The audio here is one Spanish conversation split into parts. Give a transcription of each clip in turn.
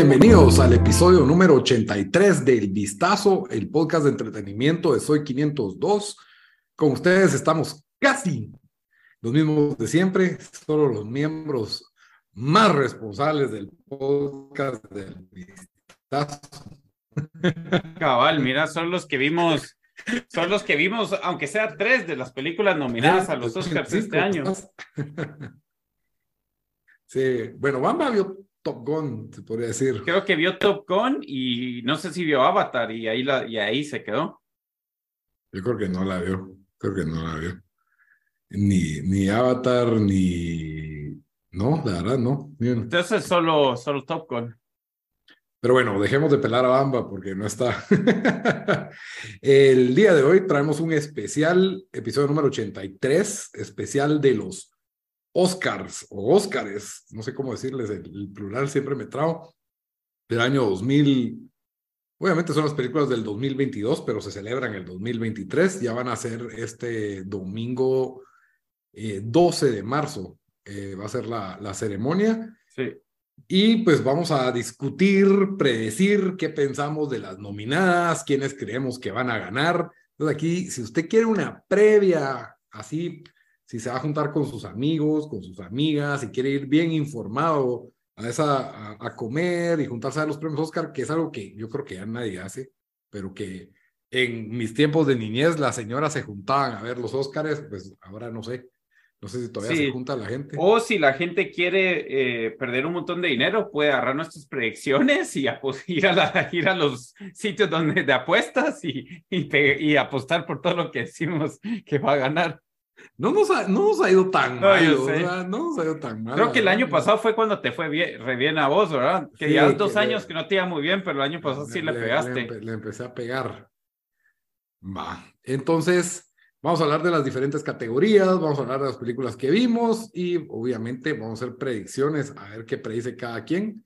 Bienvenidos al episodio número 83 del Vistazo, el podcast de entretenimiento de Soy 502. Con ustedes estamos casi los mismos de siempre, solo los miembros más responsables del podcast del Vistazo. Cabal, mira, son los que vimos, son los que vimos, aunque sea tres de las películas nominadas a los Oscars este año. Sí, bueno, Bamba vio Top Gun, se podría decir. Creo que vio Top Gun y no sé si vio Avatar y ahí, la, y ahí se quedó. Yo creo que no la vio, creo que no la vio. Ni, ni Avatar, ni... No, la verdad, no. Entonces solo, solo Top Gun. Pero bueno, dejemos de pelar a Bamba porque no está. El día de hoy traemos un especial, episodio número 83, especial de los Oscars o Óscares, no sé cómo decirles, el, plural siempre me trago, del año 2000. Obviamente son las películas del 2022, pero se celebran el 2023. Ya van a ser este domingo 12 de marzo, eh, va a ser la, la ceremonia. Sí. Y pues vamos a discutir, predecir qué pensamos de las nominadas, quiénes creemos que van a ganar. Entonces aquí, si usted quiere una previa así, si se va a juntar con sus amigos, con sus amigas, si quiere ir bien informado a, esa, a, comer y juntarse a los premios Oscar, que es algo que yo creo que ya nadie hace, pero que en mis tiempos de niñez las señoras se juntaban a ver los Oscars, pues ahora no sé. No sé si todavía se junta la gente. O si la gente quiere eh, perder un montón de dinero, puede agarrar nuestras predicciones y ir, a ir a los sitios donde, de apuestas y, y, apostar por todo lo que decimos que va a ganar. No nos ha, no nos ha ido tan mal, no nos ha ido tan mal. Creo que el año pasado fue cuando te fue bien, re bien a vos, ¿verdad? Que ya dos años que no te iba muy bien, pero el año pasado sí le, pegaste. Le, le empecé a pegar. Va. Entonces, Vamos a hablar de las diferentes categorías, vamos a hablar de las películas que vimos y obviamente vamos a hacer predicciones, a ver qué predice cada quien.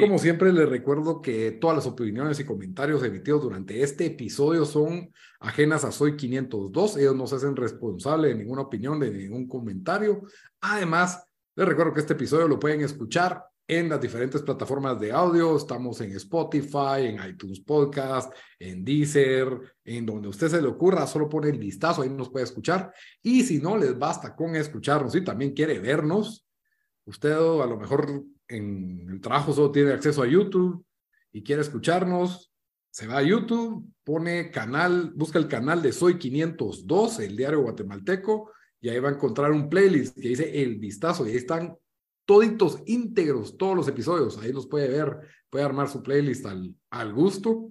Como siempre, les recuerdo que todas las opiniones y comentarios emitidos durante este episodio son ajenas a Soy 502. Ellos no se hacen responsable de ninguna opinión, de ningún comentario. Además, les recuerdo que este episodio lo pueden escuchar en las diferentes plataformas de audio. Estamos en Spotify, en iTunes Podcast, en Deezer, en donde usted se le ocurra, solo pone el vistazo, ahí nos puede escuchar. Y si no les basta con escucharnos y también quiere vernos, usted a lo mejor en el trabajo solo tiene acceso a YouTube y quiere escucharnos, se va a YouTube, pone canal, busca el canal de Soy 502, el diario guatemalteco, y ahí va a encontrar un playlist que dice El Vistazo, y ahí están toditos íntegros, todos los episodios. Ahí los puede ver, puede armar su playlist al, al gusto.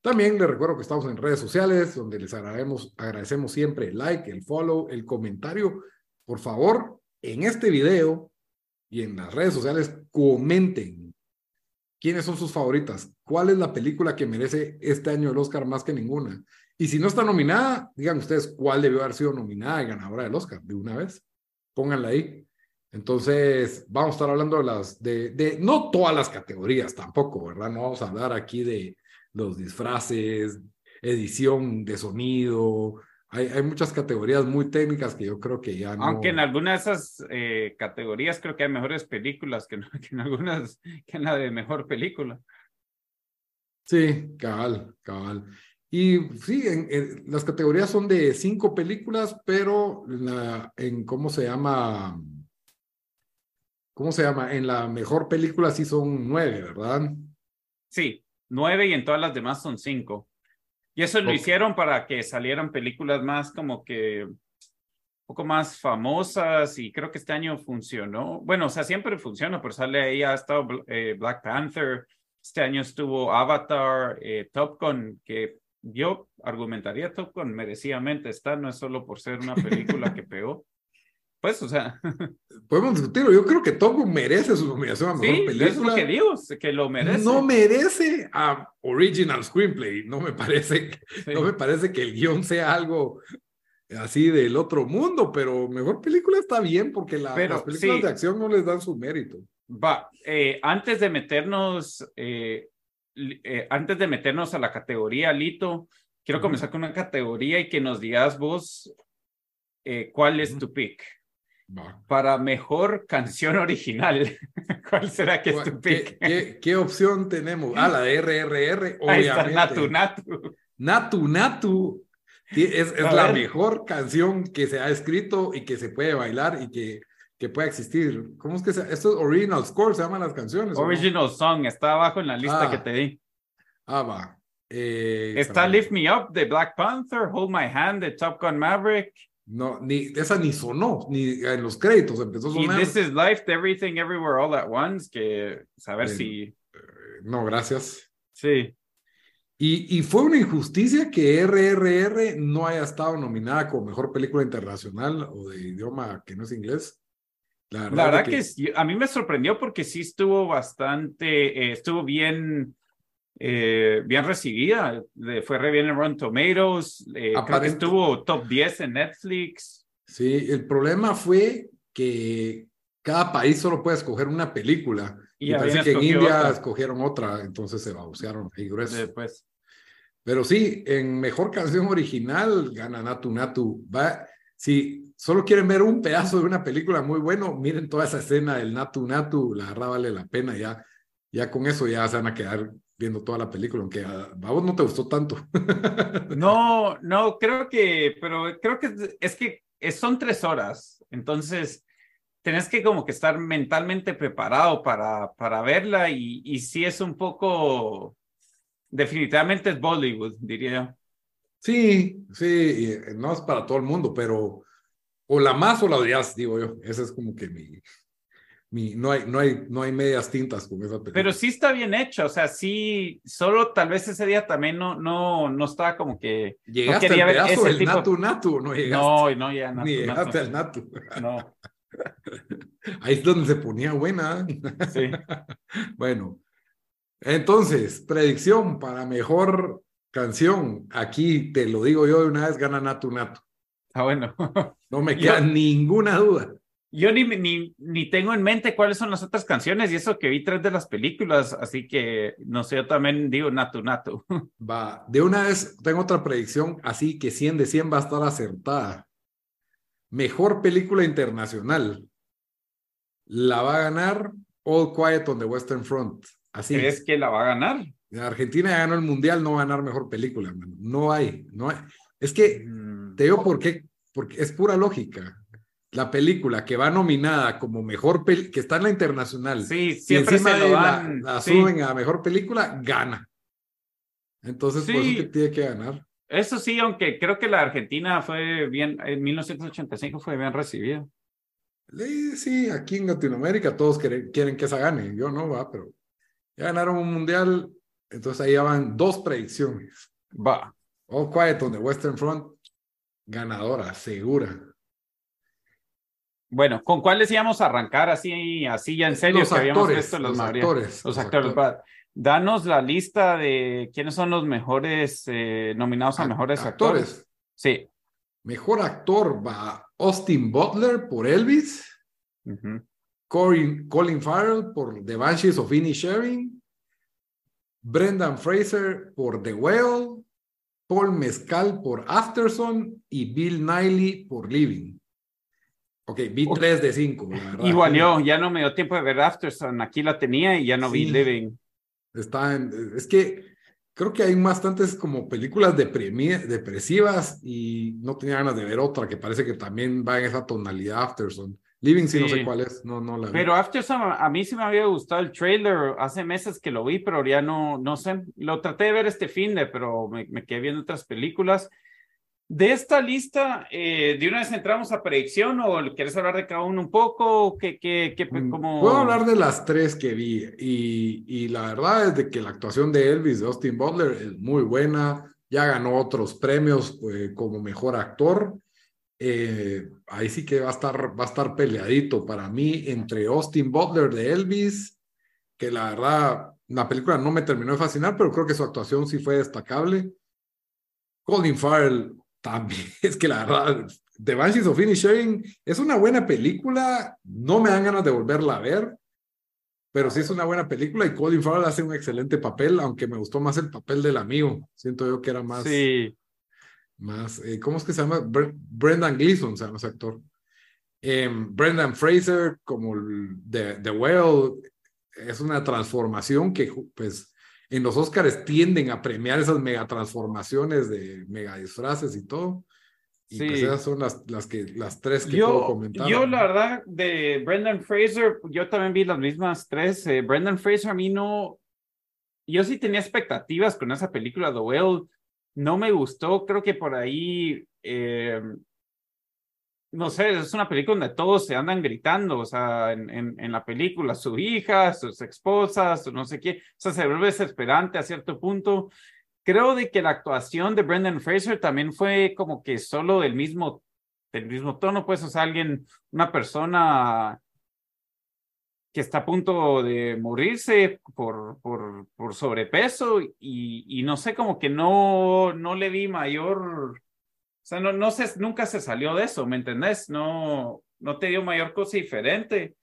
También les recuerdo que estamos en redes sociales, donde les agradecemos, agradecemos siempre el like, el follow, el comentario. Por favor, en este video y en las redes sociales, comenten quiénes son sus favoritas, cuál es la película que merece este año el Oscar más que ninguna. Y si no está nominada, digan ustedes cuál debió haber sido nominada y ganadora del Oscar de una vez. Pónganla ahí. Entonces, vamos a estar hablando de las, de, de, no todas las categorías tampoco, ¿verdad? No vamos a hablar aquí de los disfraces, edición de sonido. Hay, hay muchas categorías muy técnicas que yo creo que ya no. Aunque en algunas de esas eh, categorías creo que hay mejores películas que, que en algunas, que en la de mejor película. Sí, cabal, cabal. Y sí, en, las categorías son de cinco películas, pero la, en cómo se llama ¿cómo se llama? En la mejor película sí son nueve, ¿verdad? Sí, nueve y en todas las demás son cinco. Y eso lo hicieron para que salieran películas más como que un poco más famosas y creo que este año funcionó. Bueno, o sea, siempre funciona, pero sale ahí, ha estado eh, Black Panther, este año estuvo Avatar, eh, Top Gun, que yo argumentaría Top Gun merecidamente está, no es solo por ser una película que pegó. Pues, o sea. Podemos discutirlo. Yo creo que Top Gun merece su nominación a mejor sí, película. es lo que digo, que lo merece. No merece a Original Screenplay. No me parece, Sí. no me parece que el guion sea algo así del otro mundo, pero mejor película está bien porque la- Pero, las películas sí. de acción no les dan su mérito. Va, eh, antes de meternos, eh, eh, antes de meternos a la categoría, Lito, quiero comenzar con una categoría y que nos digas vos eh, cuál es tu pick. Va. Para mejor canción original, ¿cuál será que es tu ¿Qué, pick? qué, qué opción tenemos? Ah, la de RRR, Ahí está, obviamente. Natu Natu. Natu Natu es, la mejor canción que se ha escrito y que se puede bailar y que, que puede existir. ¿Cómo es que se Esto es Original Score, se llaman las canciones. Original Song, está abajo en la lista Ah. que te di. Ah, va. Eh, Está. Lift Me Up de Black Panther, Hold My Hand de Top Gun Maverick, No, ni, esa ni sonó, ni en los créditos empezó a y sonar. This Is Life, Everything Everywhere All at Once, que saber si... No, gracias. Sí. Y, y fue una injusticia que RRR no haya estado nominada como mejor película internacional o de idioma que no es inglés. La verdad, La verdad de que, a mí me sorprendió porque sí estuvo bastante, eh, estuvo bien, eh, bien recibida. Fue re bien en Rotten Tomatoes. eh, creo que estuvo top 10 en Netflix. Sí, el problema fue que cada país solo puede escoger una película. Y Y, parece que en India otra. escogieron otra, entonces se babosearon ahí grueso. Después. Pero sí, en mejor canción original gana Natu Natu. Va, si solo quieren ver un pedazo de una película muy bueno, miren toda esa escena del Natu Natu, la verdad vale la pena. Ya, ya con eso ya se van a quedar viendo toda la película, aunque a, a vos no te gustó tanto. No, no, creo que, pero creo que es, que son tres horas. Entonces, tenés que como que estar mentalmente preparado para, para verla y, y sí es un poco, definitivamente es Bollywood, diría yo. Sí, sí, eh, no es para todo el mundo, pero o la más o la odias, digo yo. Ese es como que mi, mi no hay, no hay, no hay medias tintas con esa película. Pero sí está bien hecho, o sea, sí, solo tal vez ese día también no, no, no estaba como que... ¿Llegaste quería al pedazo ese del tipo- Natu Natu no llegaste? No, no, ya no. Ni no, llegaste al Natu. no, Ahí es donde se ponía buena. sí. Bueno, entonces, predicción para mejor canción. Aquí te lo digo yo de una vez, gana Natu Natu. Ah, bueno. No me Yo- queda ninguna duda. Yo ni, ni, ni tengo en mente cuáles son las otras canciones y eso que vi tres de las películas, así que no sé, yo también digo Natu Natu. Va, de una vez tengo otra predicción, así que 100 de 100 va a estar acertada. Mejor película internacional. La va a ganar All Quiet on the Western Front. Así. ¿Crees que la va a ganar? Argentina ya ganó el mundial, no va a ganar mejor película, mano. No hay, no hay. Es que Mm, te digo por qué, porque es pura lógica. La película que va nominada como mejor pel que está en la internacional, Sí, si siempre encima se lo de la, dan. la sí. suben a mejor película, gana. Entonces, por eso Sí. que tiene que ganar. Eso sí, aunque creo que la Argentina fue bien, en 1985 fue bien recibida. Sí, sí, aquí en Latinoamérica todos quieren, quieren que esa gane. Yo no, va, pero ya ganaron un mundial. Entonces ahí ya van dos predicciones. Va. All Quiet on the Western Front, ganadora, segura. Bueno, ¿con cuáles íbamos a arrancar así, así ya en serio? Los que habíamos actores, visto las los mayoría? actores, Los los actores. Danos la lista de quiénes son los mejores eh, nominados a mejores actores. actores. Sí. Mejor actor va Austin Butler por Elvis, Colin Farrell por The Banshees of Inisherin, Brendan Fraser por The Whale, Paul Mescal por Afterson y Bill Nighy por Living. Ok, vi Ok. 3 de 5, la verdad. Igual yo, ya no me dio tiempo de ver Afterson. Aquí la tenía y ya no vi Sí. Living. Está en- es que creo que hay bastantes como películas depresivas y no tenía ganas de ver otra que parece que también va en esa tonalidad Afterson. Living sí, no Sí. sé cuál es, no, no la vi. Pero Afterson, a mí sí me había gustado el trailer. Hace meses que lo vi, pero ya no, no sé. Lo traté de ver este fin de, pero me, me quedé viendo otras películas. De esta lista, eh, ¿de una vez entramos a predicción o quieres hablar de cada uno un poco? ¿Qué, qué, qué, Mm, cómo- Puedo hablar de las tres que vi y, y la verdad es de que la actuación de Elvis, de Austin Butler, es muy buena. Ya ganó otros premios eh, como mejor actor. eh, ahí sí que va a estar, va a estar peleadito para mí entre Austin Butler de Elvis, que la verdad, la película no me terminó de fascinar, pero creo que su actuación sí fue destacable. Colin Farrell también, es que la verdad, The Banshees of Sharing es una buena película, no me dan ganas de volverla a ver, pero sí es una buena película y Colin Farrell hace un excelente papel, aunque me gustó más el papel del amigo, siento yo que era más... Sí más, eh, ¿cómo es que se llama? Brendan Gleeson se llama ese actor. Em, Brendan Fraser, como The, The Whale, es una transformación que, pues, en los Oscars tienden a premiar esas mega transformaciones de mega disfraces y todo. Y pues sí. esas son las, las, que, las tres que yo, puedo comentar. Yo, la verdad, de Brendan Fraser, yo también vi las mismas tres. Eh, Brendan Fraser a mí no... Yo sí tenía expectativas con esa película, The Whale no me gustó, creo que por ahí, eh, no sé, es una película donde todos se andan gritando, o sea, en, en, la película, su hija, sus esposas, no sé qué, o sea, se vuelve desesperante a cierto punto. Creo de que la actuación de Brendan Fraser también fue como que solo del mismo, del mismo tono, pues, o alguien, una persona que está a punto de morirse por, por, por sobrepeso y, y, no sé, como que no, no le vi mayor, o sea, no, no sé, nunca se salió de eso, ¿me entendés? No, no te dio mayor cosa diferente.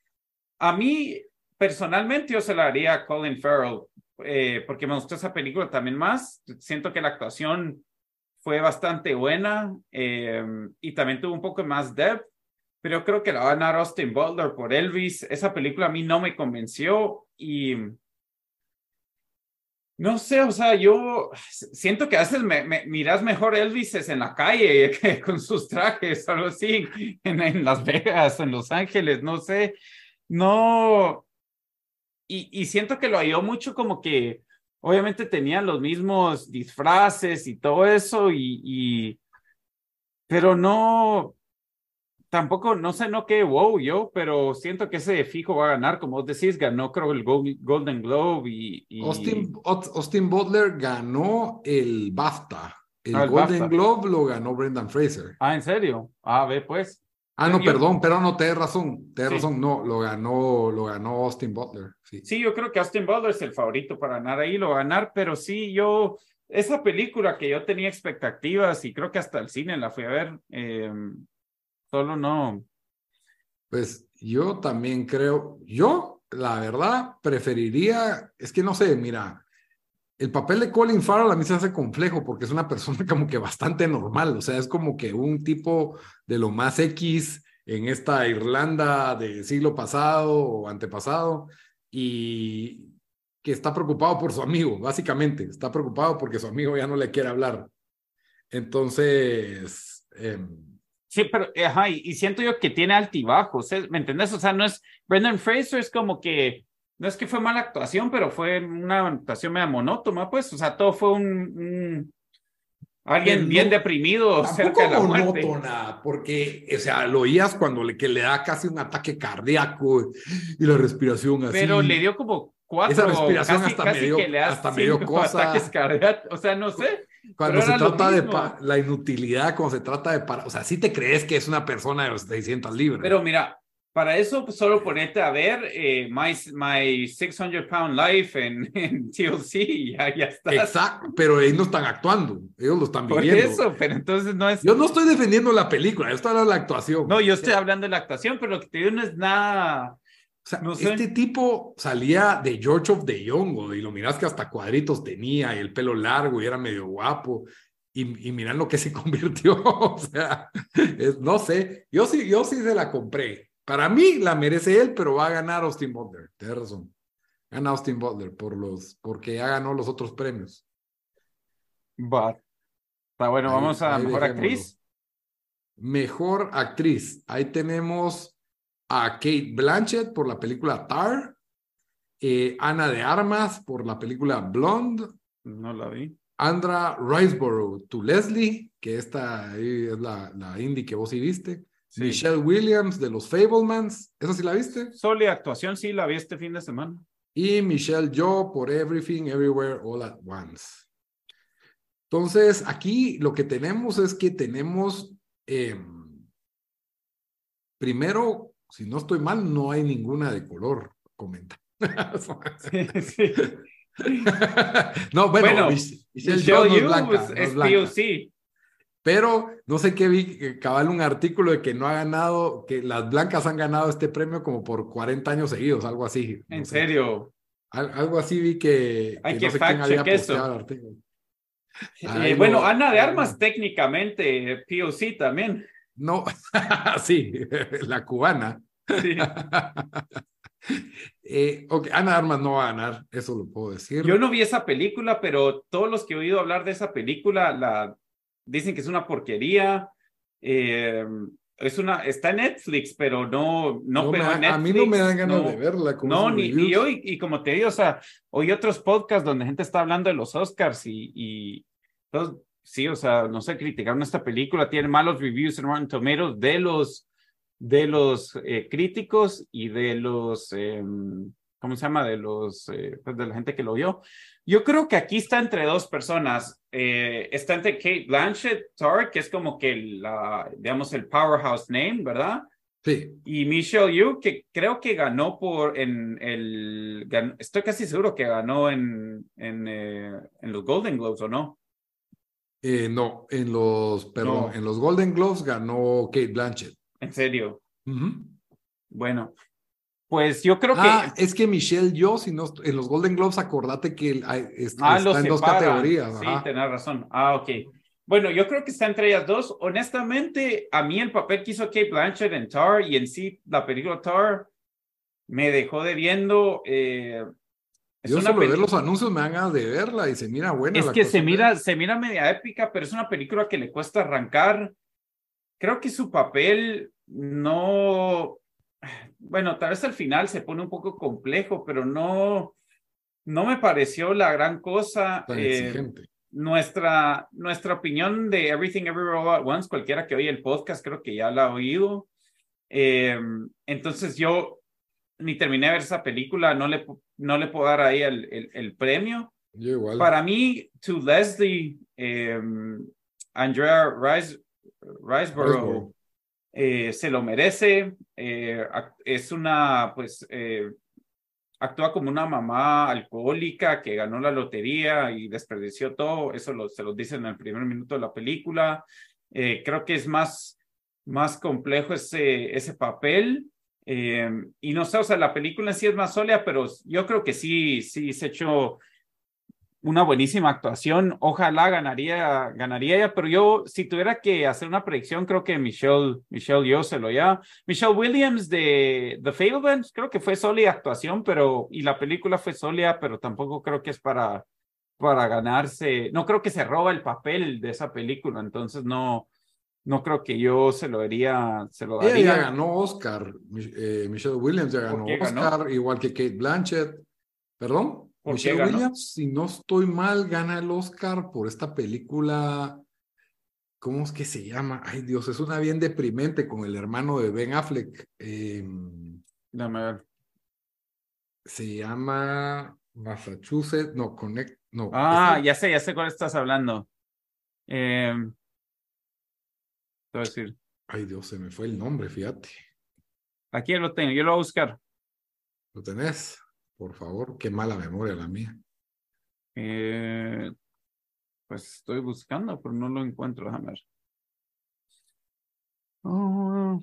A mí, personalmente, yo se la haría a Colin Farrell, eh, porque me gustó esa película también más. Siento que la actuación fue bastante buena eh, y también tuvo un poco más depth pero creo que la va a ganar Austin Butler por Elvis. Esa película a mí no me convenció y no sé, o sea, yo siento que a veces me, miras mejor Elvis en la calle que con sus trajes, algo así, en, en Las Vegas, en Los Ángeles, no sé, no. Y, siento que lo ayudó mucho como que obviamente tenían los mismos disfraces y todo eso y pero no, tampoco, no sé, no qué wow yo, pero siento que ese fijo va a ganar, como vos decís, ganó creo el Golden Globe y... Austin, Austin, Butler ganó el BAFTA. El, ah, Golden Globe lo ganó Brendan Fraser. Ah, ¿en serio? Ah, ve pues. Ah, no, perdón, pero no, te razón, te razón, no, lo ganó, lo ganó Austin Butler. Sí. sí, yo creo que Austin Butler es el favorito para ganar ahí, lo va a ganar, pero sí, yo, esa película que yo tenía expectativas y creo que hasta el cine la fui a ver, eh, solo no. Pues yo también creo, yo la verdad preferiría, es que no sé, mira, el papel de Colin Farrell a mí se hace complejo porque es una persona como que bastante normal, o sea, es como que un tipo de lo más X en esta Irlanda del siglo pasado o antepasado y que está preocupado por su amigo, básicamente, está preocupado porque su amigo ya no le quiere hablar. Entonces, eh, Sí, pero, ajá, y, siento yo que tiene altibajos, ¿eh? ¿me entendés? O sea, no es, Brendan Fraser es como que, no es que fue mala actuación, pero fue una actuación media monótona, pues, o sea, todo fue un, alguien bien deprimido cerca de la muerte. monótona, porque, o sea, lo oías cuando le, que le da casi un ataque cardíaco y la respiración así. Pero le dio como cuatro, Esa respiración hasta, medio, hasta medio cosa. ataques cardíacos, o sea, no sé. Cuando se trata de la inutilidad, cuando se trata de para, o sea, sí te crees que es una persona de los 600 libras. Pero mira, para eso pues, solo ponete a ver eh, my, my 600 Pound Life en, en TLC y ya, ya está. Exacto, pero ellos no están actuando, ellos lo están viviendo. Por eso, pero entonces no es. Yo no estoy defendiendo la película, yo estoy hablando de la actuación. No, yo estoy hablando de la actuación, pero lo que te digo no es nada sea, este tipo salía de George of the Young, y lo miras que hasta cuadritos tenía, y el pelo largo, y era medio guapo, y, y miran lo que se convirtió, o sea, no sé, yo sí, yo sí se la compré. Para mí la merece él, pero va a ganar Austin Butler, tienes razón. Gana Austin Butler por los, porque ya ganó los otros premios. Va. Está bueno, vamos a mejor actriz. Mejor actriz. Ahí tenemos a Kate Blanchett por la película Tar, eh, Ana de Armas por la película Blonde. No la vi. Andra Riceborough, tu Leslie, que esta es la, la indie que vos sí viste. Michelle Williams de los Fablemans, ¿esa sí la viste? Solo actuación, sí, la vi este fin de semana. Y Michelle Joe por Everything, Everywhere, All at Once. Entonces, aquí lo que tenemos es que tenemos eh, primero, si no estoy mal, no hay ninguna de color. Comenta. sí, no, bueno, bueno Michelle Jones es blanca. Es, POC. Pero no sé qué vi, que cabal un artículo de que no ha ganado, que las blancas han ganado este premio como por 40 años seguidos, algo así. ¿En serio? algo así vi que, Hay que, no sé quién había posteado el artículo. Eh, bueno, Ana de Armas técnicamente, POC también. No, sí, la cubana. Sí. eh, Ana Armas no va a ganar, eso lo puedo decir. Yo no vi esa película, pero todos los que he oído hablar de esa película la dicen que es una porquería. Eh, es una, está en Netflix, pero no, no, pegó Netflix. A mí no me dan ganas de verla. No, ni, ni hoy, y como te digo, o sea, hoy otros podcasts donde gente está hablando de los Oscars y, y entonces, sí, o sea, no sé, criticaron esta película, tiene malos reviews en Rotten Tomatoes de los, de los eh, críticos y de los, eh, ¿cómo se llama? De los, eh, pues de la gente que lo vio. Yo creo que aquí está entre dos personas. Eh, está entre Kate Blanchett, Tar, que es como que la, digamos, el powerhouse name, ¿verdad? Sí. Y Michelle Yu, que creo que ganó por en el, estoy casi seguro que ganó en, en, eh, en los Golden Globes, ¿o no? Eh, no, en los, perdón, en los Golden Globes ganó Kate Blanchett. ¿En serio? Bueno, pues yo creo que. Ah, es que Michelle, yo, si no, en los Golden Globes, acordate que ah, está, en dos categorías. Sí, tenés razón. Ah, ok. Bueno, yo creo que está entre ellas dos. Honestamente, a mí el papel que hizo Kate Blanchett en Tar y en sí la película Tar me dejó debiendo. Eh, yo solo ver los anuncios me dan ganas de verla y se mira buena. Es que se mira, se mira media épica, pero es una película que le cuesta arrancar. Creo que su papel no bueno, tal vez al final se pone un poco complejo, pero no, no me pareció la gran cosa. Eh, nuestra, nuestra opinión de Everything Everywhere All at Once, cualquiera que oye el podcast, creo que ya la ha oído. Eh, entonces yo ni terminé de ver esa película, no le, no le puedo dar ahí el, el, premio. Para mí, to Leslie, eh, Andrea Rice, Riceborough, eh, se lo merece, eh, es una, pues, actúa como una mamá alcohólica que ganó la lotería y desperdició todo, eso lo, se lo dicen en el primer minuto de la película. creo que es más, más complejo ese, ese papel. Y no sé, o sea, la película en sí es más sólida, pero yo creo que sí, sí se echó una buenísima actuación. Ojalá ganaría, ganaría ella, pero yo, si tuviera que hacer una predicción, creo que Michelle, Michelle yo se lo ya. Michelle Williams de The Fablemans, creo que fue sólida actuación, pero, y la película fue sólida, pero tampoco creo que es para, para ganarse. No creo que se roba el papel de esa película, entonces no. No creo que yo se lo daría, se lo daría. Ella ya ganó Oscar, eh, Michelle Williams ya ganó Oscar, igual que Kate Blanchett. ¿Perdón? Michelle Williams, si no estoy mal, gana el Oscar por esta película. ¿Cómo es que se llama? Ay, Dios, es una bien deprimente con el hermano de Ben Affleck. Eh, ver. Se llama Massachusetts, no, Connect, no. Ah, ya sé, ya sé cuál estás hablando. Eh, te voy a decir. Ay, Dios, se me fue el nombre, fíjate. Aquí lo tengo, yo lo voy a buscar. ¿Lo tenés? Por favor, qué mala memoria la mía. Eh, pues estoy buscando, pero no lo encuentro. Déjame ver. Ah.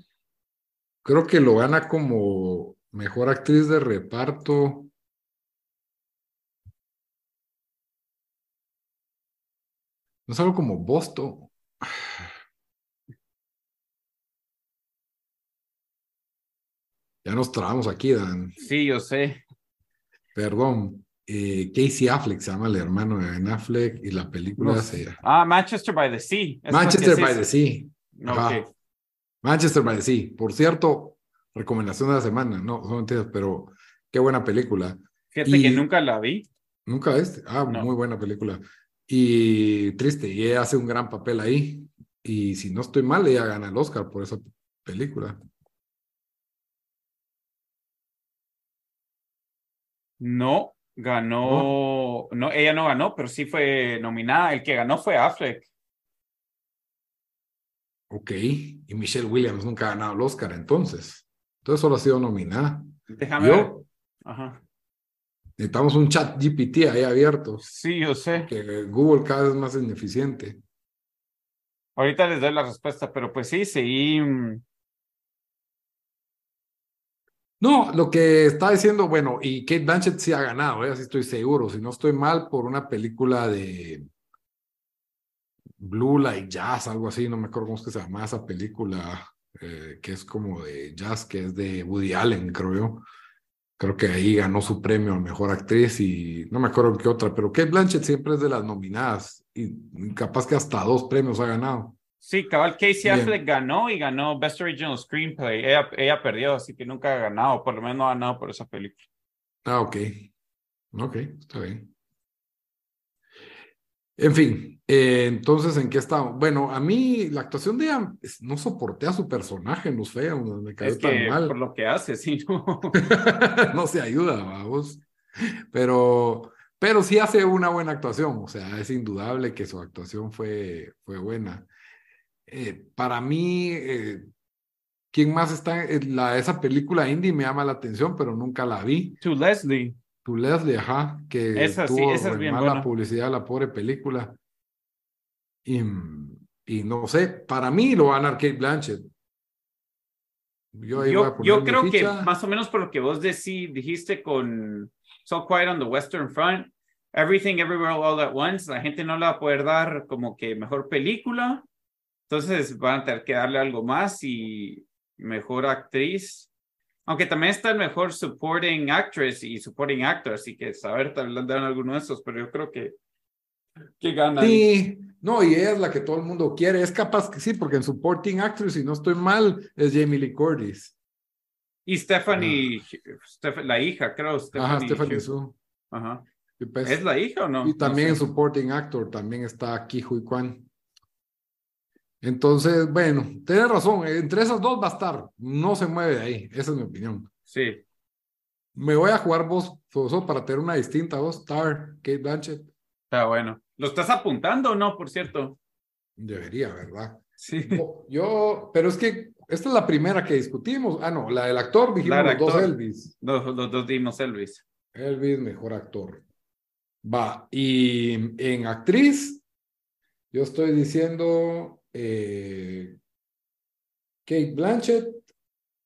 Creo que lo gana como mejor actriz de reparto. No es algo como Boston. Ya nos trabamos aquí, Dan. Sí, yo sé perdón, eh, Casey Affleck se llama el hermano de Ben Affleck y la película se... Ah, Manchester by the Sea. Manchester by the Sea. Manchester by the Sea. Por cierto, recomendación de la semana. No, no entiendes, pero qué buena película. Fíjate que nunca la vi. Nunca viste. Ah, muy buena película. Y triste, y ella hace un gran papel ahí. Y si no estoy mal, ella gana el Oscar por esa película. No, ganó, no. ella no ganó, pero sí fue nominada. El que ganó fue Affleck. Ok, y Michelle Williams nunca ha ganado el Oscar entonces. Entonces solo ha sido nominada. Déjame ver. Yo, Ajá. necesitamos un chat GPT ahí abierto, Sí, yo sé. que Google cada vez es más ineficiente. Ahorita les doy la respuesta, pero pues sí, sí. No, lo que está diciendo, bueno, y Kate Blanchett sí ha ganado, ¿eh? así estoy seguro, si no estoy mal, por una película de Blue Like Jazz, algo así, no me acuerdo cómo es que se llama esa película, eh, que es como de jazz, que es de Woody Allen, creo yo. Creo que ahí ganó su premio a Mejor Actriz y no me acuerdo qué otra, pero Kate Blanchett siempre es de las nominadas y capaz que hasta dos premios ha ganado. Sí, cabal, Casey Bien. Affleck ganó y ganó Best Original Screenplay. Ella, ella perdió, así que nunca ha ganado, por lo menos no ha ganado por esa película. Ah, ok. Ok, está bien. En fin, eh, entonces, ¿en qué estamos? Bueno, a mí la actuación de ella, no soporté a su personaje en Los Feos, me cayó Es tan que mal. por lo que hace, sí, ¿no? no se ayuda, vamos. Pero, pero sí hace una buena actuación, o sea, es indudable que su actuación fue, fue buena. Eh, para mí, eh, ¿quién más está en la, esa película indie? Me llama la atención, pero nunca la vi. To Leslie. Tu Leslie, ajá, que Esa sí, tuvo esa es re bien mala buena. publicidad la pobre película. Y, y no sé, para mí lo va a Kate Blanchett. Yo, ahí voy a Yo, poner yo mi creo que más o menos por lo que vos decí, dijiste con So Quiet on the Western Front, Everything Everywhere All at Once, la gente no le va a poder dar como que mejor película. Entonces van a tener que darle algo más y mejor actriz. Aunque también está el mejor supporting actress y supporting actor, así que saber tal vez dan alguno de esos, pero yo creo que, que ganan. Sí, no, y ella es la que todo el mundo quiere. Es capaz que sí, porque en Supporting Actress, si no estoy mal, es Jamie Lee Curtis. Y Stephanie, Steph- la hija, creo. Stephanie, Ajá, Stephanie. Su. Ajá. Pues- ¿Es la hija o no? y también No en. Supporting Actor también está Ki Hui Kwan. Entonces, bueno, tienes razón, entre esas dos va a estar, no se mueve de ahí, esa es mi opinión. Sí. Me voy a jugar vos, Foso, para tener una distinta voz, Star, Kate Blanchett. Está bueno. ¿Lo estás apuntando o no, por cierto? Debería, ¿verdad? Sí. Yo, yo- pero es que esta es la primera que discutimos. Ah, no, la del actor, dijimos del los dos actor. Elvis. Los, los dos dimos Elvis. Elvis, mejor actor. Va, y en actriz, yo estoy diciendo eh, Kate Blanchett,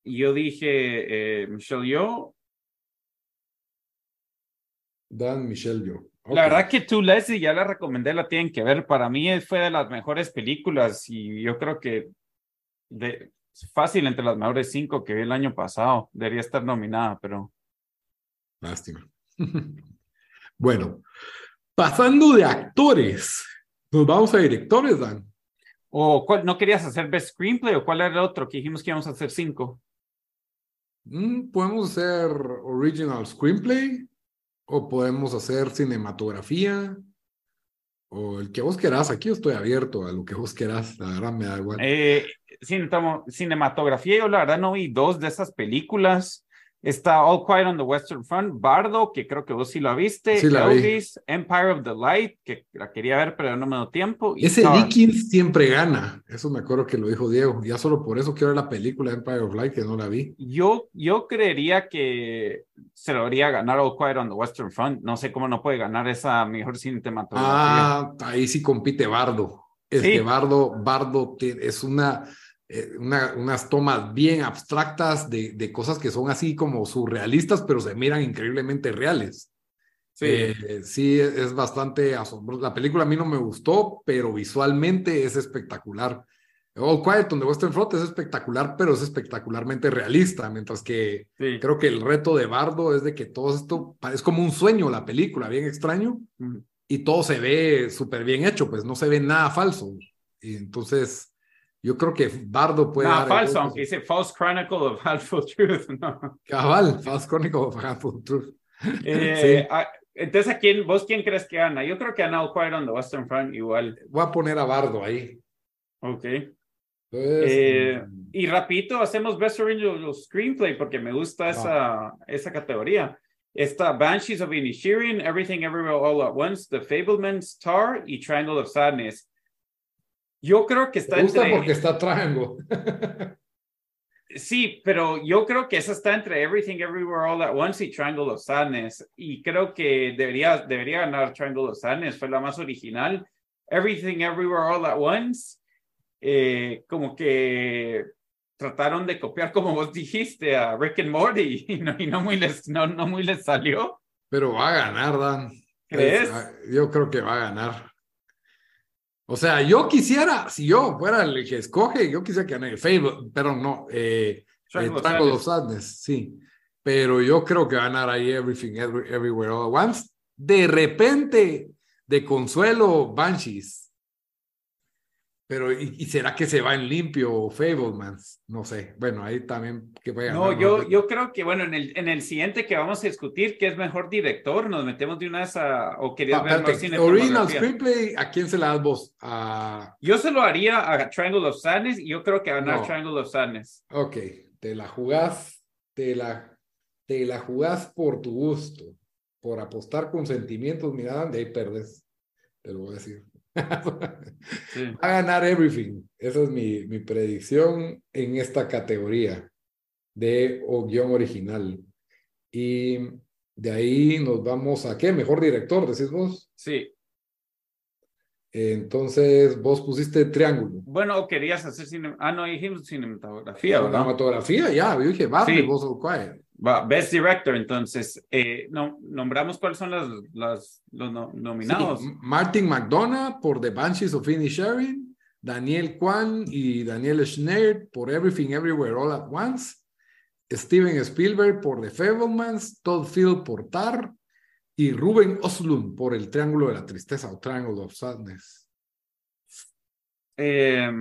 yo dije eh, Michelle Yeoh. Dan Michelle Yo. La verdad que tú, Leslie, ya la recomendé, la tienen que ver. Para mí fue de las mejores películas y yo creo que de, fácil entre las mejores cinco que vi el año pasado. Debería estar nominada, pero Lástima. bueno, pasando de actores, nos vamos a directores, Dan. ¿O cuál, no querías hacer Best Screenplay o cuál era el otro que dijimos que íbamos a hacer cinco? Mm, Podemos hacer original screenplay o podemos hacer cinematografía o el que vos querás. Aquí estoy abierto a lo que vos querás. La verdad me da igual. Eh, cine- cinematografía, yo la verdad no vi dos de esas películas. Está All Quiet on the Western Front, Bardo, que creo que vos sí la viste, Sí la vi. Elvis, Empire of the Light, que la quería ver, pero no me dio tiempo. y Ese Tar. Dickens siempre gana. Eso me acuerdo que lo dijo Diego. Ya solo por eso quiero ver la película Empire of Light, que no la vi. Yo, yo creería que se lo debería ganar All Quiet on the Western Front. No sé cómo no puede ganar esa mejor cinematografía. Ah, ahí sí compite Bardo. Es Sí. que Bardo, Bardo es una, eh, una, unas tomas bien abstractas de, de cosas que son así como surrealistas, pero se miran increíblemente reales. sí. Eh, sí, es, bastante asombroso. La película a mí no me gustó, pero visualmente es espectacular. All Quiet on the Western Front es espectacular, pero es espectacularmente realista, mientras que sí. creo que el reto de Bardo es de que todo esto es como un sueño, la película, bien extraño, Mm. y todo se ve súper bien hecho, pues no se ve nada falso. Y entonces, yo creo que Bardo puede Nada dar el falso, golpe. aunque dice False Chronicle of Halful Truth. ¿no? Cabal, Fast Chronicle of Handful Truth. Eh, ah, entonces, ¿a quién, ¿vos quién crees que gana? Yo creo que gana Quiet on the Western Front igual. Voy a poner a Bardo ahí. Ok. Entonces, Eh, mm, Y rapidito hacemos Best Original Screenplay porque me gusta Va. esa, esa categoría. Está Banshees of Inisherin, Everything Everywhere All at Once, The Fableman's Tar y Triangle of Sadness. Yo creo que está Me gusta entre... porque está Triangle. Sí, pero yo creo que esa está entre Everything Everywhere All at Once y Triangle of Sadness. Y creo que debería, debería ganar Triangle of Sadness, fue la más original. Everything Everywhere All at Once, eh, como que trataron de copiar, como vos dijiste, a Rick and Morty y no, y no, muy, les, no, no muy les salió. Pero va a ganar, Dan. ¿Crees? Es- ah, yo creo que va a ganar. O sea, yo quisiera, si yo fuera el que escoge, yo quisiera que gane Fable, pero no, eh, eh, Triangle of Sadness. Sí. Pero yo creo que va a ganar ahí Everything Every- Everywhere All at Once. De repente, de consuelo, Banshees. Pero, ¿y, y será que se va en limpio Fablemans? No sé. Bueno, ahí también que vaya No, yo, yo creo que, bueno, en el, en el siguiente que vamos a discutir, que es mejor director, nos metemos de una vez a, o querías Ah, ver Original. Screenplay, ¿a quién se la das vos? A Yo se lo haría a Triangle of Sadness y yo creo que a ganar No. Triangle of Sadness. Ok, te la jugás, te la, te la jugás por tu gusto, por apostar con sentimientos, mira, de ahí perdes, te lo voy a decir. Sí. Va a ganar Everything, esa es mi, mi predicción en esta categoría de o guion original. Y de ahí nos vamos a qué, mejor director, decís vos. Sí. Entonces, vos pusiste Triángulo. Bueno, querías hacer cine... Ah, no, dijimos cinematografía, ¿verdad? Cinematografía, ya, yo dije Barbie, Sí. vos o Quiet. Best Director, entonces, eh, no, nombramos cuáles son las, las, los no- nominados. Sí, Martin McDonough por The Banshees of Inisherin, Daniel Kwan y Daniel Schneer por Everything Everywhere All at Once, Steven Spielberg por The Fablemans, Todd Field por Tar y Ruben Oslund por El Triángulo de la Tristeza o Triangle of Sadness. Eh, ah,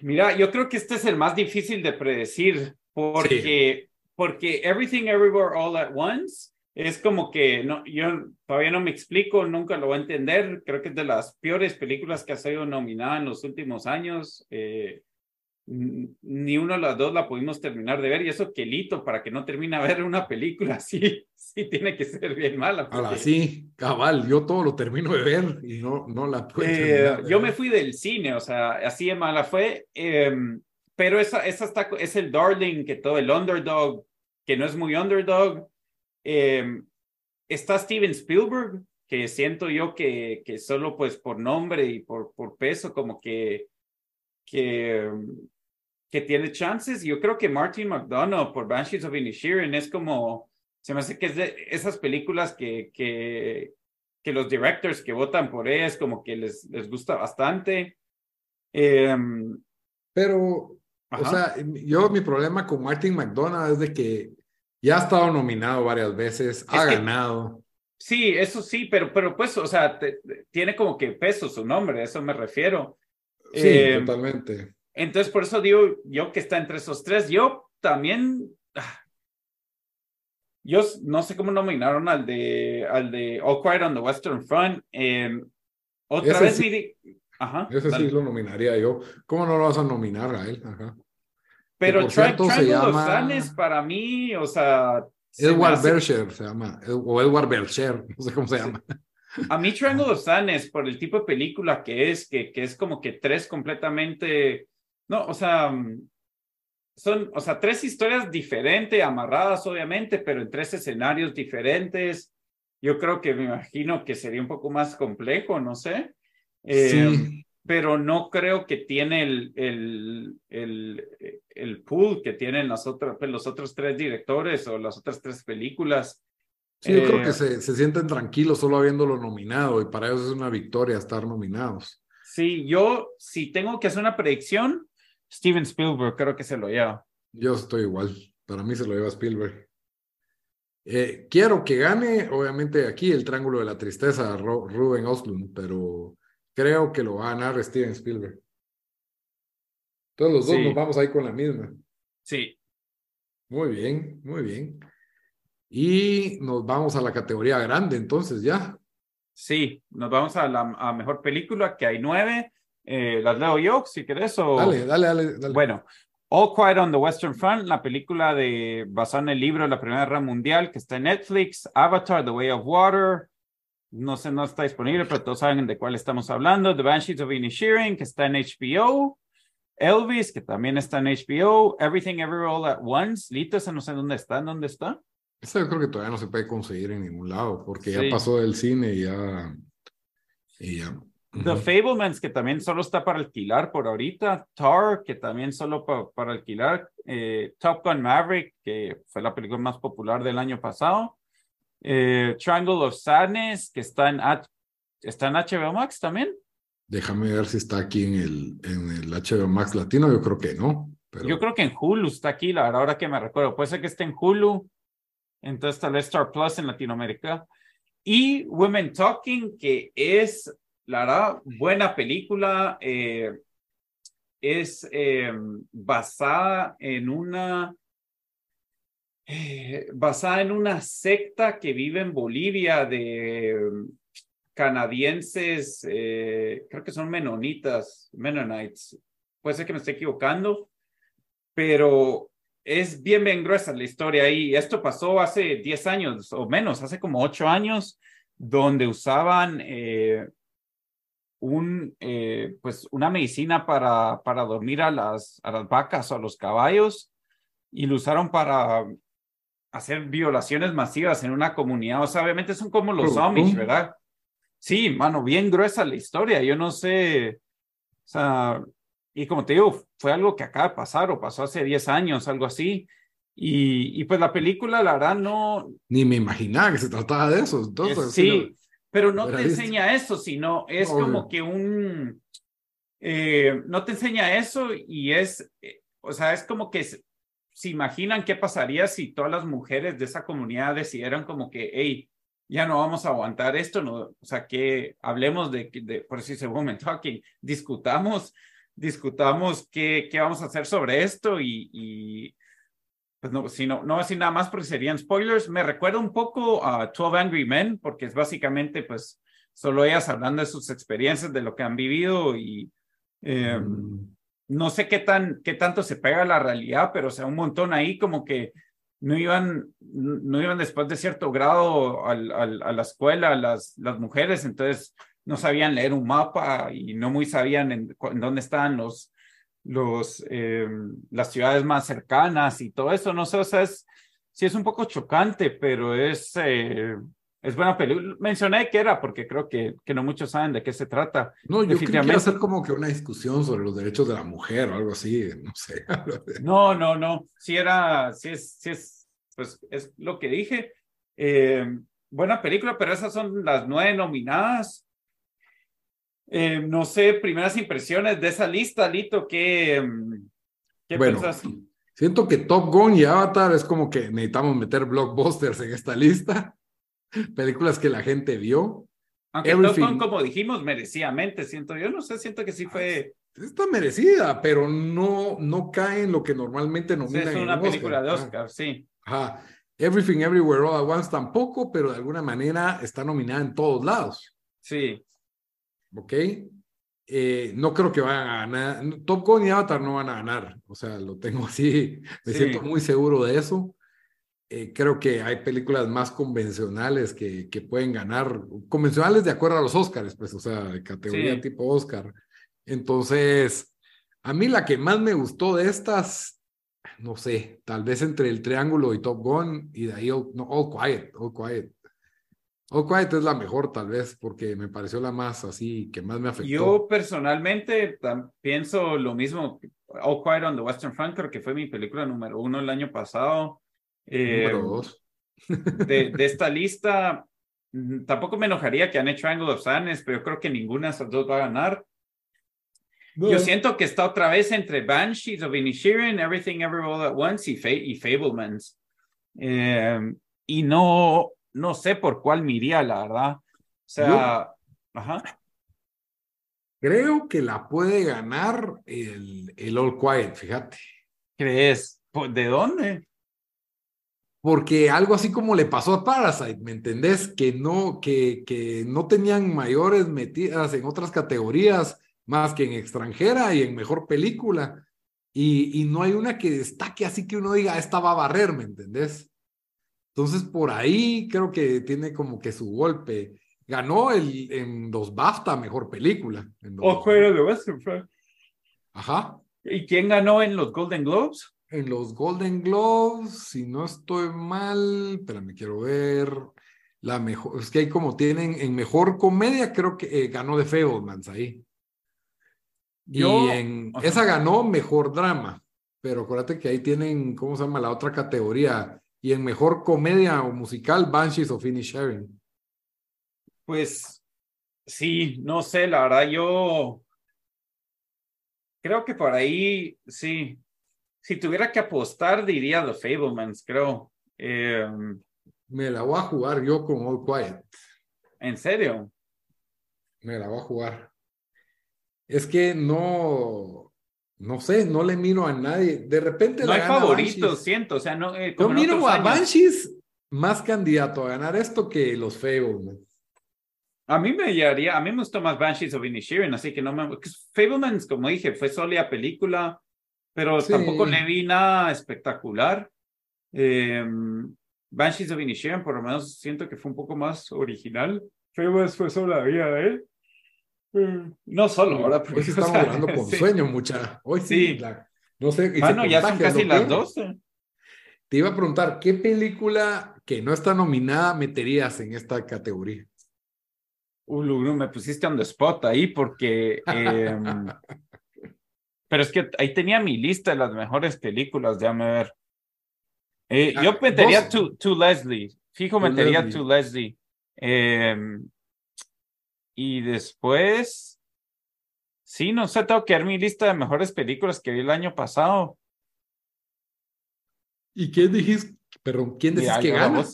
mira, yo creo que este es el más difícil de predecir porque, porque Everything Everywhere All at Once es como que no, yo todavía no me explico, nunca lo voy a entender. Creo que es de las peores películas que ha sido nominada en los últimos años. Eh, ni uno de las dos la pudimos terminar de ver y eso que Lito para que no termine a ver una película así, sí tiene que ser bien mala. Ahora porque- sí, cabal, yo todo lo termino de ver y no, no la puedo Eh, yo ver. me fui del cine, o sea, así de mala fue. em, pero esa, esa está, es el darling que todo el underdog, que no es muy underdog. Em, está Steven Spielberg, que siento yo que, que solo pues por nombre y por, por peso como que, que, em, que tiene chances. Yo creo que Martin McDonough por Banshees of Inisherin es como, se me hace que es de esas películas que, que, que los directors que votan por ellas como que les, les gusta bastante. Em, Pero, o Ajá. sea, yo mi problema con Martin McDonough es de que ya ha estado nominado varias veces, ha que- ganado. sí, eso sí, pero, pero pues, o sea, te- te- tiene como que peso su nombre, a eso me refiero. Sí, Em, totalmente. Entonces, por eso digo yo que está entre esos tres. Yo también. ah, Yo no sé cómo nominaron al de, al de All Quiet on the Western Front. eh, otra Ese vez sí. Ajá. Ese dale. sí lo nominaría yo. ¿Cómo no lo vas a nominar a él? Ajá. Pero se Triangle of llama- para mí, o sea. se Edward hace- Bercher se llama, o Edward Bercher, no sé cómo se llama. A mí Triangle of Sadness, por el tipo de película que es, que, que es como que tres completamente, no, o sea, mm, son, o sea, tres historias diferentes, amarradas obviamente, pero en tres escenarios diferentes. Yo creo que me imagino que sería un poco más complejo, no sé. Eh, Sí. Pero no creo que tiene el, el, el, el pool que tienen las otras, pues, los otros tres directores o las otras tres películas. Sí, yo creo Eh, que se, se sienten tranquilos solo habiéndolo nominado y para ellos es una victoria estar nominados. Sí, yo, si tengo que hacer una predicción, Steven Spielberg creo que se lo lleva. Yo estoy igual, para mí se lo lleva Spielberg. Eh, quiero que gane, obviamente aquí el Triángulo de la Tristeza, Ro- Ruben Oslund, pero creo que lo va a ganar Steven Spielberg. Entonces los dos Sí. nos vamos ahí con la misma. Sí, Muy bien, muy bien. Y nos vamos a la categoría grande, entonces ya. sí, nos vamos a la a mejor película, que hay nueve. Eh, las leo yo, si querés, o... Dale, dale, dale. dale. Bueno, All Quiet on the Western Front, la película de, basada en el libro de la Primera Guerra Mundial que está en Netflix, Avatar, The Way of Water, no sé, no está disponible, pero todos saben de cuál estamos hablando. The Banshees of Inisherin, que está en HBO. Elvis, que también está en HBO. Everything Everywhere All at Once. Lito, esa no sé dónde está. ¿Dónde está? Esa yo creo que todavía no se puede conseguir en ningún lado, porque ya pasó del cine y ya. Y ya. The Fablemans, que también solo está para alquilar por ahorita. Tar, que también solo para alquilar. Eh, Top Gun Maverick, que fue la película más popular del año pasado. Eh, Triangle of Sadness, que está en, está en HBO Max también. Déjame ver si está aquí en el, en el HBO Max Latino. Yo creo que no. Yo creo que en Hulu está aquí, la verdad, ahora que me recuerdo. Puede ser que esté en Hulu. Entonces tal vez Star Plus en Latinoamérica. Y Women Talking, que es la verdad, buena película. Eh, es eh, basada en una eh, basada en una secta que vive en Bolivia de canadienses, creo que son menonitas, Mennonites. Puede ser que me esté equivocando, pero es bien, bien gruesa la historia ahí. Esto pasó hace 10 años o menos, hace como 8 años, donde usaban un, eh, pues una medicina para, para dormir a las, a las vacas o a los caballos y lo usaron para hacer violaciones masivas en una comunidad. O sea, obviamente son como los zombies, ¿verdad? Sí, mano, bien gruesa la historia. Yo no sé, o sea, y como te digo, fue algo que acaba de pasar o pasó hace 10 años, algo así. Y, y pues la película, la verdad, no... Ni me imaginaba que se trataba de eso. Entonces, sí, pero no te enseña eso, sino es como que un, eh, no te enseña eso y es, eh, o sea, es como que se imaginan qué pasaría si todas las mujeres de esa comunidad decidieran como que, hey, ya no vamos a aguantar esto, no, o sea, que hablemos de, de por eso dice woman talking, discutamos, discutamos qué, qué vamos a hacer sobre esto y, y pues no, si no, no voy a decir nada más porque serían spoilers. Me recuerda un poco a 12 Angry Men, porque es básicamente, pues, solo ellas hablando de sus experiencias, de lo que han vivido y eh, mm. no sé qué, tan, qué tanto se pega a la realidad, pero o sea, un montón ahí como que no iban, no iban después de cierto grado al, al, a la escuela las, las mujeres, entonces no sabían leer un mapa y no muy sabían en, en dónde estaban los, los, eh, las ciudades más cercanas y todo eso, no sé, o sea, es, sí es un poco chocante, pero es, eh, es buena película. Mencioné que era porque creo que, que no muchos saben de qué se trata. No, yo quería hacer como que una discusión sobre los derechos de la mujer o algo así, no sé. no, no, no, sí era, sí es, sí es, pues es lo que dije. Eh, buena película, pero esas son las nueve nominadas. Eh, no sé, primeras impresiones de esa lista, Lito, ¿qué, mm, qué bueno, Siento que Top Gun y Avatar es como que necesitamos meter blockbusters en esta lista. Películas que la gente vio. Aunque Top Gun, como dijimos, merecidamente, siento yo, no sé, siento que sí fue. Está merecida, pero no, no cae en lo que normalmente nominan. Es una película de Oscar, sí. Ajá. Everything Everywhere All at Once tampoco, pero de alguna manera está nominada en todos lados. Sí. ¿Ok? Eh, no creo que vayan a ganar. Top Gun y Avatar no van a ganar. O sea, lo tengo así. Me siento muy seguro de eso. Eh, creo que hay películas más convencionales que, que, pueden ganar. Convencionales de acuerdo a los Oscars, pues, o sea, de categoría tipo Oscar. Entonces, a mí la que más me gustó de estas, no sé, tal vez entre el Triángulo y Top Gun y de ahí no, All Quiet, All Quiet. All Quiet es la mejor, tal vez, porque me pareció la más así, que más me afectó. Yo personalmente pienso lo mismo. All Quiet on the Western Front, creo que fue mi película número uno el año pasado. Eh, número dos. de, de, esta lista, mm, tampoco me enojaría que han hecho Angle of Sadness, pero yo creo que ninguna de esas dos va a ganar. Yo siento que está otra vez entre Banshees of Inisherin, Everything Everywhere All at Once y, y Fablemans. Eh, y no, no sé por cuál me iría, la verdad. O sea, ajá. Creo que la puede ganar el, el All Quiet, fíjate. ¿Crees? ¿De dónde? Porque algo así como le pasó a Parasite, ¿me entendés? Que no, que, que no tenían mayores metidas en otras categorías más que en extranjera y en mejor película. Y, y no hay una que destaque así que uno diga, esta va a barrer, ¿me entendés? Entonces, por ahí creo que tiene como que su golpe. ganó el, en los BAFTA mejor película. En o fue de Western Front. Ajá. ¿Y quién ganó en los Golden Globes? En los Golden Globes, si no estoy mal, pero me quiero ver. La mejor, es que hay como tienen en mejor comedia, creo que eh, ganó de Fablemans ahí. y en esa ganó mejor drama, pero acuérdate que ahí tienen, ¿cómo se llama? La otra categoría. Y en mejor comedia o musical, Banshees of Sharing. Pues sí, no sé, la verdad, yo creo que por ahí sí, si tuviera que apostar, diría The Fablemans, creo. Em, me la voy a jugar yo con All Quiet. ¿En serio? Me la voy a jugar. Es que no, no sé, no le miro a nadie. De repente. No hay favoritos, siento. O sea, no. Eh, yo miro a Banshees más candidato a ganar esto que los Fablemans. A mí me llegaría, a mí me gustó más Banshees of Inisherin, así que no me. Fablemans, como dije, fue sólida película pero tampoco le vi nada espectacular. Eh, Banshees of Inisherin, por lo menos siento que fue un poco más original. Famous fue sobre la vida de él. Eh, no solo, ahora Hoy sí estamos hablando con sueño, mucha. Hoy sí. no sé. Bueno, ya son casi las 12. Te iba a preguntar, ¿qué película que no está nominada meterías en esta categoría? Uh, me pusiste on the spot ahí porque eh, Pero es que ahí tenía mi lista de las mejores películas, déjame ver. Eh, ah, yo metería to, to, Leslie. Fijo, metería To Leslie. Em, y después. Sí, no sé, tengo que dar mi lista de mejores películas que vi el año pasado. ¿Y quién dijiste? Perdón, ¿quién decís que gana?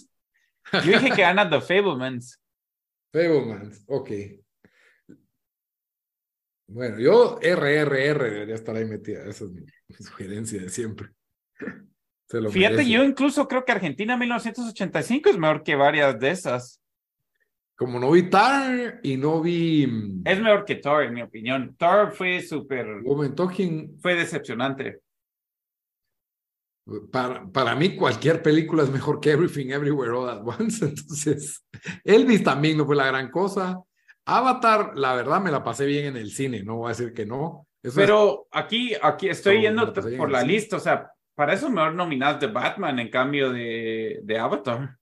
Yo dije que gana The Fablemans. Fablemans, ok. Bueno, yo RRR debería estar ahí metida. Esa es mi, sugerencia de siempre. Fíjate, yo incluso creo que Argentina 1985 es mejor que varias de esas. Como no vi Tar y no vi. Mm, es mejor que Tar, en mi opinión. Tar fue súper. Talking. Fue decepcionante. Para, para mí, cualquier película es mejor que Everything Everywhere All at Once. Entonces, Elvis también no fue la gran cosa. Avatar, la verdad, me la pasé bien en el cine, no voy a decir que no. Pero aquí, aquí estoy yendo por la lista, o sea, para eso mejor nominas de Batman en cambio de, de Avatar.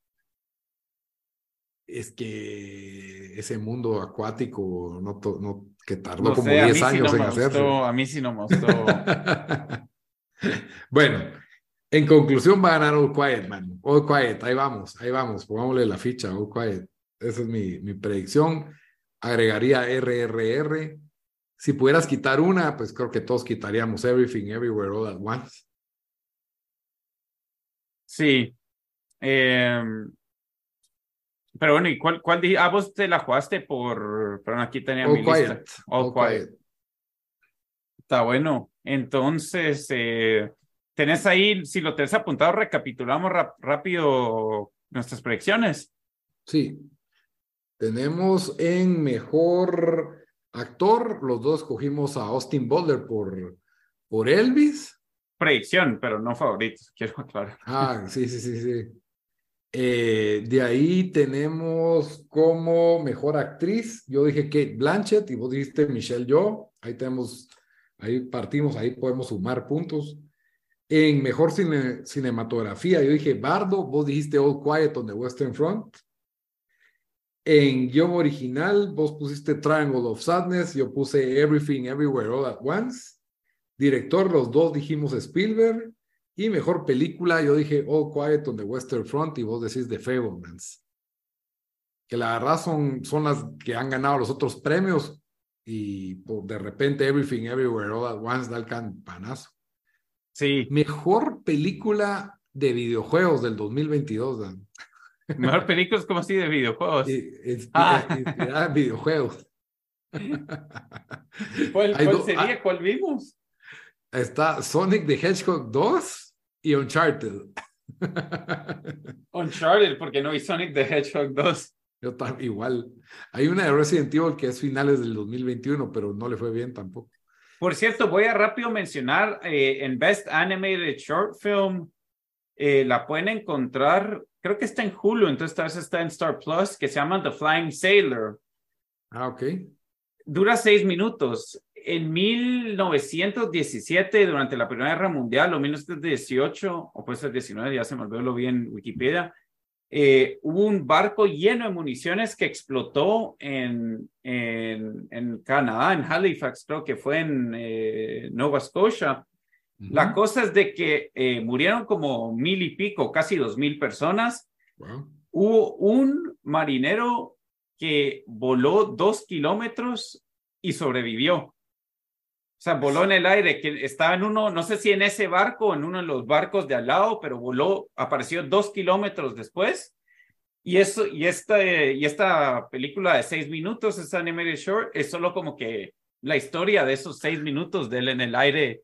Es que ese mundo acuático no, no que tardó como 10 años en hacerse. A mí sí no me gustó. bueno, en conclusión va a ganar All Quiet, man. All Quiet, ahí vamos, ahí vamos, pongámosle la ficha, All Quiet. Esa es mi, mi predicción agregaría RRR. Si pudieras quitar una, pues creo que todos quitaríamos Everything, Everywhere, All at Once. Sí. Em, pero bueno, ¿y cuál, cuál Ah, vos te la jugaste por. Perdón, aquí tenía mi lista. All, quiet. Está bueno. Entonces, eh, tenés ahí, si lo tenés apuntado, recapitulamos rápido nuestras predicciones. Sí, tenemos en mejor actor, los dos cogimos a Austin Butler por, por Elvis. Predicción, pero no favorito, quiero aclarar. Ah, sí, sí, sí, sí. Eh, de ahí tenemos como mejor actriz, yo dije Kate Blanchett y vos dijiste Michelle Yo. Ahí tenemos, ahí partimos, ahí podemos sumar puntos. En mejor cinematografía, yo dije Bardo, vos dijiste All Quiet on the Western Front. En guion original, vos pusiste Triangle of Sadness, yo puse Everything Everywhere All at Once. Director, los dos dijimos Spielberg. Y mejor película, yo dije All Quiet on the Western Front y vos decís The Fablemans. Que la verdad son, son las que han ganado los otros premios y de repente Everything Everywhere All at Once da el campanazo. Sí. Mejor película de videojuegos del 2022, Dan. Mejor películas como así de videojuegos. ah. videojuegos. ¿Cuál, sería? Ah, ¿Cuál vimos? Está Sonic the Hedgehog 2 y Uncharted. Uncharted, porque no vi Sonic the Hedgehog 2. Yo igual. Hay una de Resident Evil que es finales del 2021, pero no le fue bien tampoco. Por cierto, voy a rápido mencionar eh, en Best Animated Short Film, eh, la pueden encontrar creo que está en Hulu, entonces tal vez está en Star Plus, que se llama The Flying Sailor. Ah, ok. Dura seis minutos. En 1917, durante la Primera Guerra Mundial, o 1918, o puede ser 19, ya se me olvidó, lo vi en Wikipedia, eh, hubo un barco lleno de municiones que explotó en, en, en Canadá, en Halifax, creo que fue en eh, Nova Scotia. La cosa es de que eh, murieron como mil y pico, casi dos mil personas. Hubo un marinero que voló dos kilómetros y sobrevivió. O sea, voló en el aire, que estaba en uno, no sé si en ese barco en uno de los barcos de al lado, pero voló, apareció dos kilómetros después. Y eso, y esta, y esta película de seis minutos, esta animated short, es solo como que la historia de esos seis minutos de él en el aire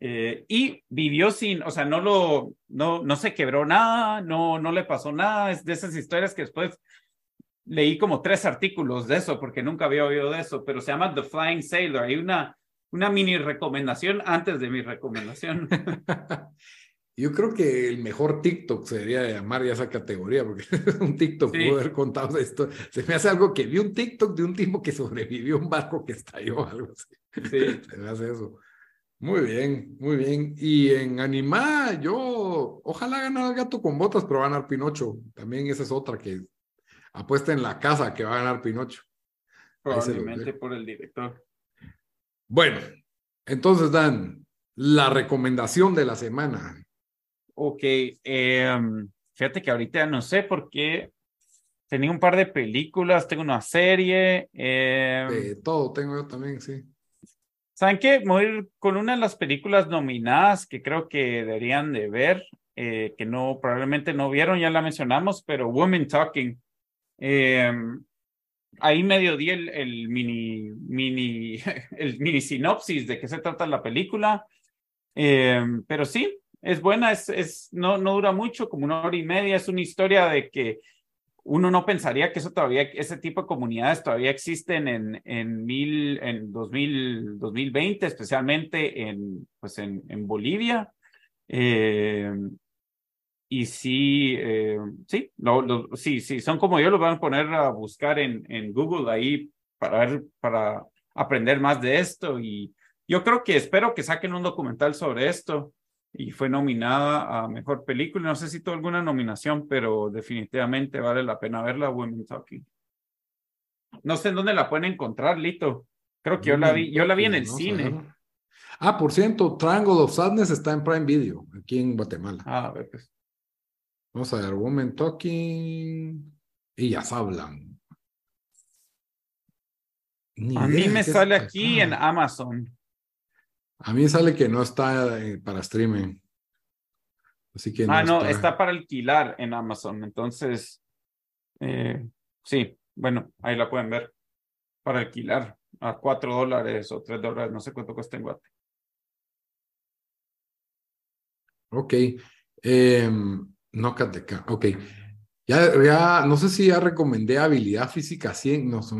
eh, y vivió sin, o sea, no lo, no, no se quebró nada, no, no le pasó nada, es de esas historias que después leí como tres artículos de eso, porque nunca había oído de eso, pero se llama The Flying Sailor, hay una, una mini recomendación antes de mi recomendación. Yo creo que el mejor TikTok sería llamar ya esa categoría, porque un TikTok pudo haber contado esto. Se me hace algo que vi un TikTok de un tipo que sobrevivió a un barco que estalló, algo así. Sí. Se me hace eso. Muy bien, muy bien. Y en animada, yo ojalá ganara el gato con botas, pero va a ganar Pinocho. También esa es otra que apuesta en la casa que va a ganar Pinocho. Probablemente por el director. Bueno, entonces Dan, la recomendación de la semana. Ok, em, fíjate que ahorita no sé por qué tenía un par de películas, tengo una serie. Eh, todo tengo yo también, sí. ¿Saben qué? Voy a ir con una de las películas nominadas que creo que deberían de ver, eh, que no, probablemente no vieron, ya la mencionamos, pero Women Talking. Em, ahí medio di el, mini, mini, el mini sinopsis de qué se trata la película. Em, pero sí, es buena, es, es, no, no dura mucho, como una hora y media. Es una historia de que uno no pensaría que eso todavía, ese tipo de comunidades todavía existen en, en, mil, en 2000, 2020, especialmente en, pues en, en Bolivia. Eh, y sí, eh, sí, lo, sí, sí, son como yo, los van a poner a buscar en, en Google ahí para ver, para aprender más de esto. Y yo creo que espero que saquen un documental sobre esto y fue nominada a Mejor Película. No sé si tuvo alguna nominación, pero definitivamente vale la pena verla, Women Talking. No sé en dónde la pueden encontrar, Lito. Creo que yo la vi, yo la vi en el cine. Ah, por cierto, Triangle of Sadness está en Prime Video, aquí en Guatemala. Ah, a ver, pues. Vamos a ver, Women Talking. Ellas hablan. a mí me sale aquí en Amazon. A mí sale que no está eh, para streaming. Así que ah, no, está... para alquilar en Amazon. Entonces, eh, sí, bueno, ahí la pueden ver. Para alquilar a cuatro dólares o tres dólares, no sé cuánto cuesta en Guate. Ok. Eh, no, ok. Ya, ya, no sé si ya recomendé habilidad física 100, no, sí.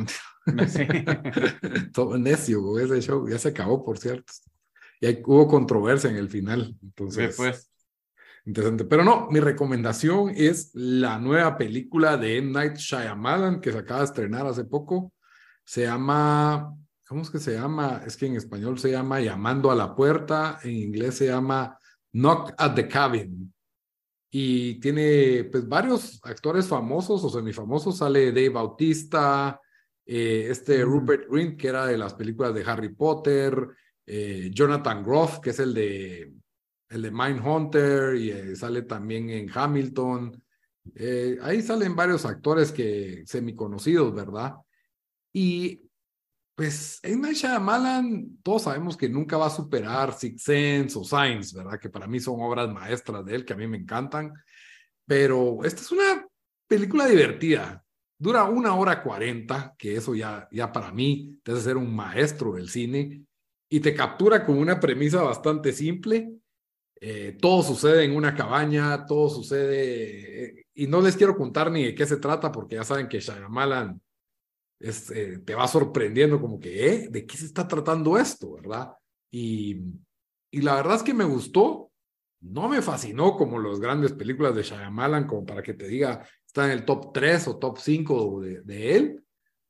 todo necio, ese show ya se acabó, por cierto y hubo controversia en el final. Entonces, pues. interesante. Pero no, mi recomendación es la nueva película de M. Night Shyamalan que se acaba de estrenar hace poco. Se llama, ¿cómo es que se llama? Es que en español se llama Llamando a la Puerta, en inglés se llama Knock at the Cabin. Y tiene pues varios actores famosos o semifamosos. Sale Dave Bautista, eh, este mm. Rupert Grint, que era de las películas de Harry Potter, eh, Jonathan Groff, que es el de, el de Mindhunter, y eh, sale también en Hamilton. Ahí salen varios actores que semiconocidos, ¿verdad? Y pues en Night Shyamalan todos sabemos que nunca va a superar Six Sense o Signs, ¿verdad? Que para mí son obras maestras de él, que a mí me encantan. Pero esta es una película divertida. Dura una hora cuarenta, que eso ya, ya para mí debe ser un maestro del cine y te captura con una premisa bastante simple. Eh, todo sucede en una cabaña, todo sucede, eh, y no les quiero contar ni de qué se trata, porque ya saben que Shyamalan eh, te va sorprendiendo como que, ¿eh? ¿De qué se está tratando esto, verdad? Y, y la verdad es que me gustó, no me fascinó como las grandes películas de Shyamalan, como para que te diga, está en el top 3 o top 5 de, de él,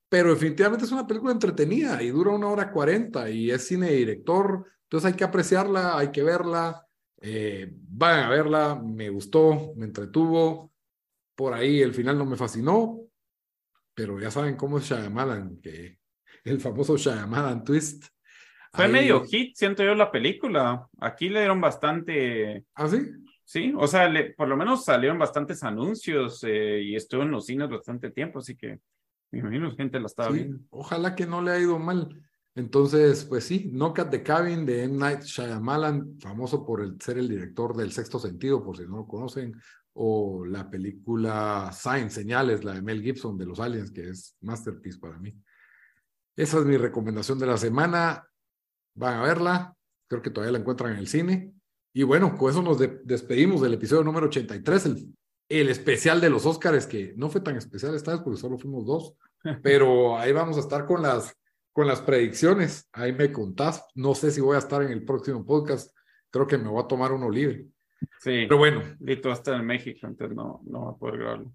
pero definitivamente es una película entretenida y dura una hora cuarenta y es cine director, entonces hay que apreciarla, hay que verla, eh, vayan a verla, me gustó, me entretuvo, por ahí el final no me fascinó, pero ya saben cómo es Shyamalan, que el famoso Shyamalan twist. Fue medio hit, siento yo, la película. Aquí le dieron bastante. ¿Ah, sí? Sí, o sea, por lo menos salieron bastantes anuncios eh, y estuvo en los cines bastante tiempo, así que me imagino gente la estaba viendo. Ojalá que no le ha ido mal. Entonces, pues sí, Knock at the Cabin de M. Night Shyamalan, famoso por el, ser el director del Sexto Sentido, por si no lo conocen, o la película Sign, Señales, la de Mel Gibson de los Aliens, que es masterpiece para mí. Esa es mi recomendación de la semana. Van a verla. Creo que todavía la encuentran en el cine. Y bueno, con eso nos despedimos del episodio número 83, el, el especial de los Óscares, que no fue tan especial esta vez porque solo fuimos dos, pero ahí vamos a estar con las, con las predicciones. Ahí me contás. No sé si voy a estar en el próximo podcast. Creo que me voy a tomar uno libre. Sí. Pero bueno. Lito está en México, entonces no, no va a poder grabarlo.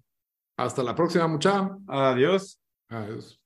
Hasta la próxima, muchacha. Adiós. Adiós.